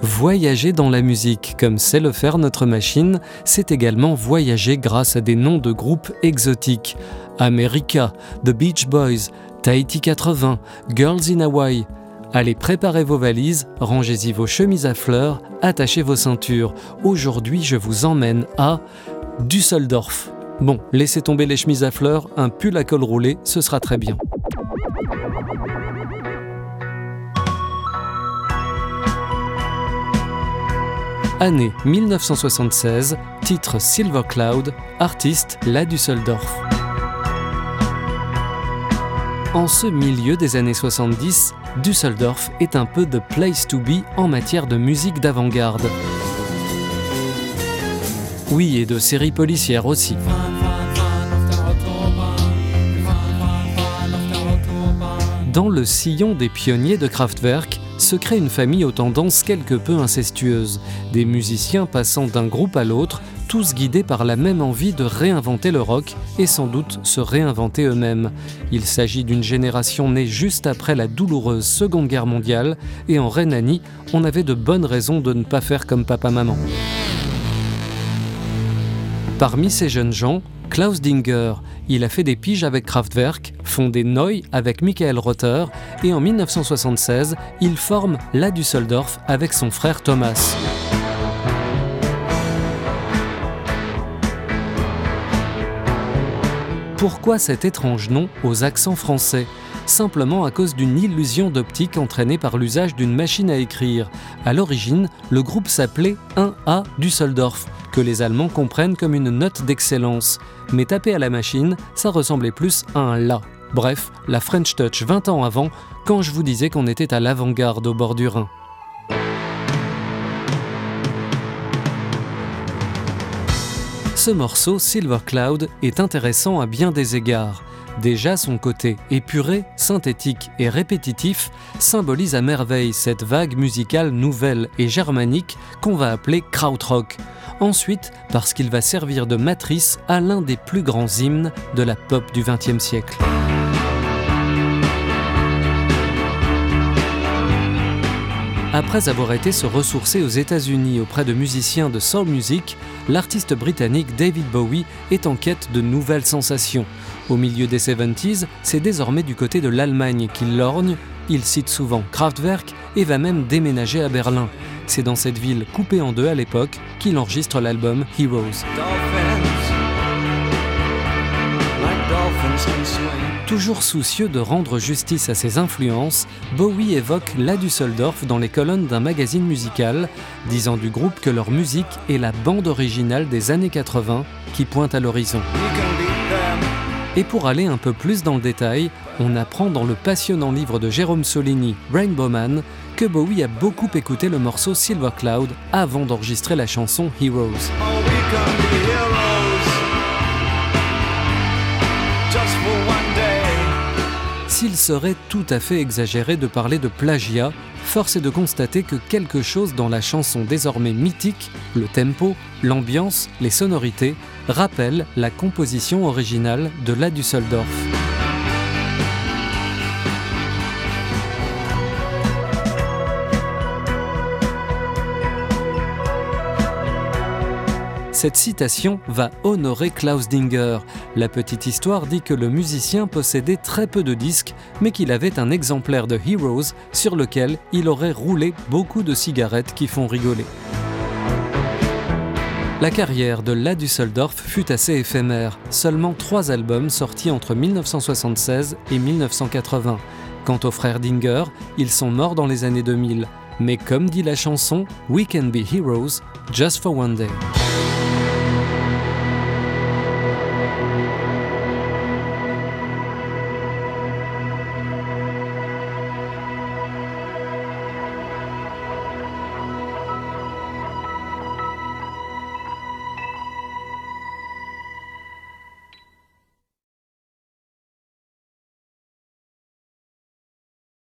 Voyager dans la musique, comme sait le faire notre machine, c'est également voyager grâce à des noms de groupes exotiques. America, The Beach Boys, Tahiti 80, Girls in Hawaii. Allez, préparez vos valises, rangez-y vos chemises à fleurs, attachez vos ceintures. Aujourd'hui, je vous emmène à Düsseldorf. Bon, laissez tomber les chemises à fleurs, un pull à col roulé, ce sera très bien. Année 1976, titre Silver Cloud, artiste La Düsseldorf. En ce milieu des années 70, Düsseldorf est un peu the place to be en matière de musique d'avant-garde. Oui, et de séries policières aussi. Dans le sillon des pionniers de Kraftwerk se crée une famille aux tendances quelque peu incestueuses, des musiciens passant d'un groupe à l'autre, tous guidés par la même envie de réinventer le rock et sans doute se réinventer eux-mêmes. Il s'agit d'une génération née juste après la douloureuse Seconde Guerre mondiale et en Rhénanie, on avait de bonnes raisons de ne pas faire comme papa-maman. Parmi ces jeunes gens, Klaus Dinger. Il a fait des piges avec Kraftwerk, fondé Neu avec Michael Rother, et en 1976, il forme la Düsseldorf avec son frère Thomas. Pourquoi cet étrange nom aux accents français? Simplement à cause d'une illusion d'optique entraînée par l'usage d'une machine à écrire. À l'origine, le groupe s'appelait 1A Düsseldorf, que les Allemands comprennent comme une note d'excellence. Mais taper à la machine, ça ressemblait plus à un La. Bref, la French Touch 20 ans avant, quand je vous disais qu'on était à l'avant-garde au bord du Rhin. Ce morceau, Silver Cloud, est intéressant à bien des égards. Déjà, son côté épuré, synthétique et répétitif symbolise à merveille cette vague musicale nouvelle et germanique qu'on va appeler krautrock. Ensuite, parce qu'il va servir de matrice à l'un des plus grands hymnes de la pop du XXe siècle. Après avoir été se ressourcer aux États-Unis auprès de musiciens de soul music, l'artiste britannique David Bowie est en quête de nouvelles sensations. Au milieu des 70s, c'est désormais du côté de l'Allemagne qu'il lorgne. Il cite souvent Kraftwerk et va même déménager à Berlin. C'est dans cette ville coupée en deux à l'époque qu'il enregistre l'album Heroes. Toujours soucieux de rendre justice à ses influences, Bowie évoque la Düsseldorf dans les colonnes d'un magazine musical, disant du groupe que leur musique est la bande originale des années 80 qui pointe à l'horizon. Et pour aller un peu plus dans le détail, on apprend dans le passionnant livre de Jérôme Solini, Rainbow Man, que Bowie a beaucoup écouté le morceau Silver Cloud avant d'enregistrer la chanson Heroes. S'il serait tout à fait exagéré de parler de plagiat, force est de constater que quelque chose dans la chanson désormais mythique, le tempo, l'ambiance, les sonorités, rappelle la composition originale de la Düsseldorf. Cette citation va honorer Klaus Dinger. La petite histoire dit que le musicien possédait très peu de disques, mais qu'il avait un exemplaire de Heroes sur lequel il aurait roulé beaucoup de cigarettes qui font rigoler. La carrière de La Düsseldorf fut assez éphémère, seulement trois albums sortis entre 1976 et 1980. Quant aux frères Dinger, ils sont morts dans les années 2000. Mais comme dit la chanson, We can be heroes just for one day.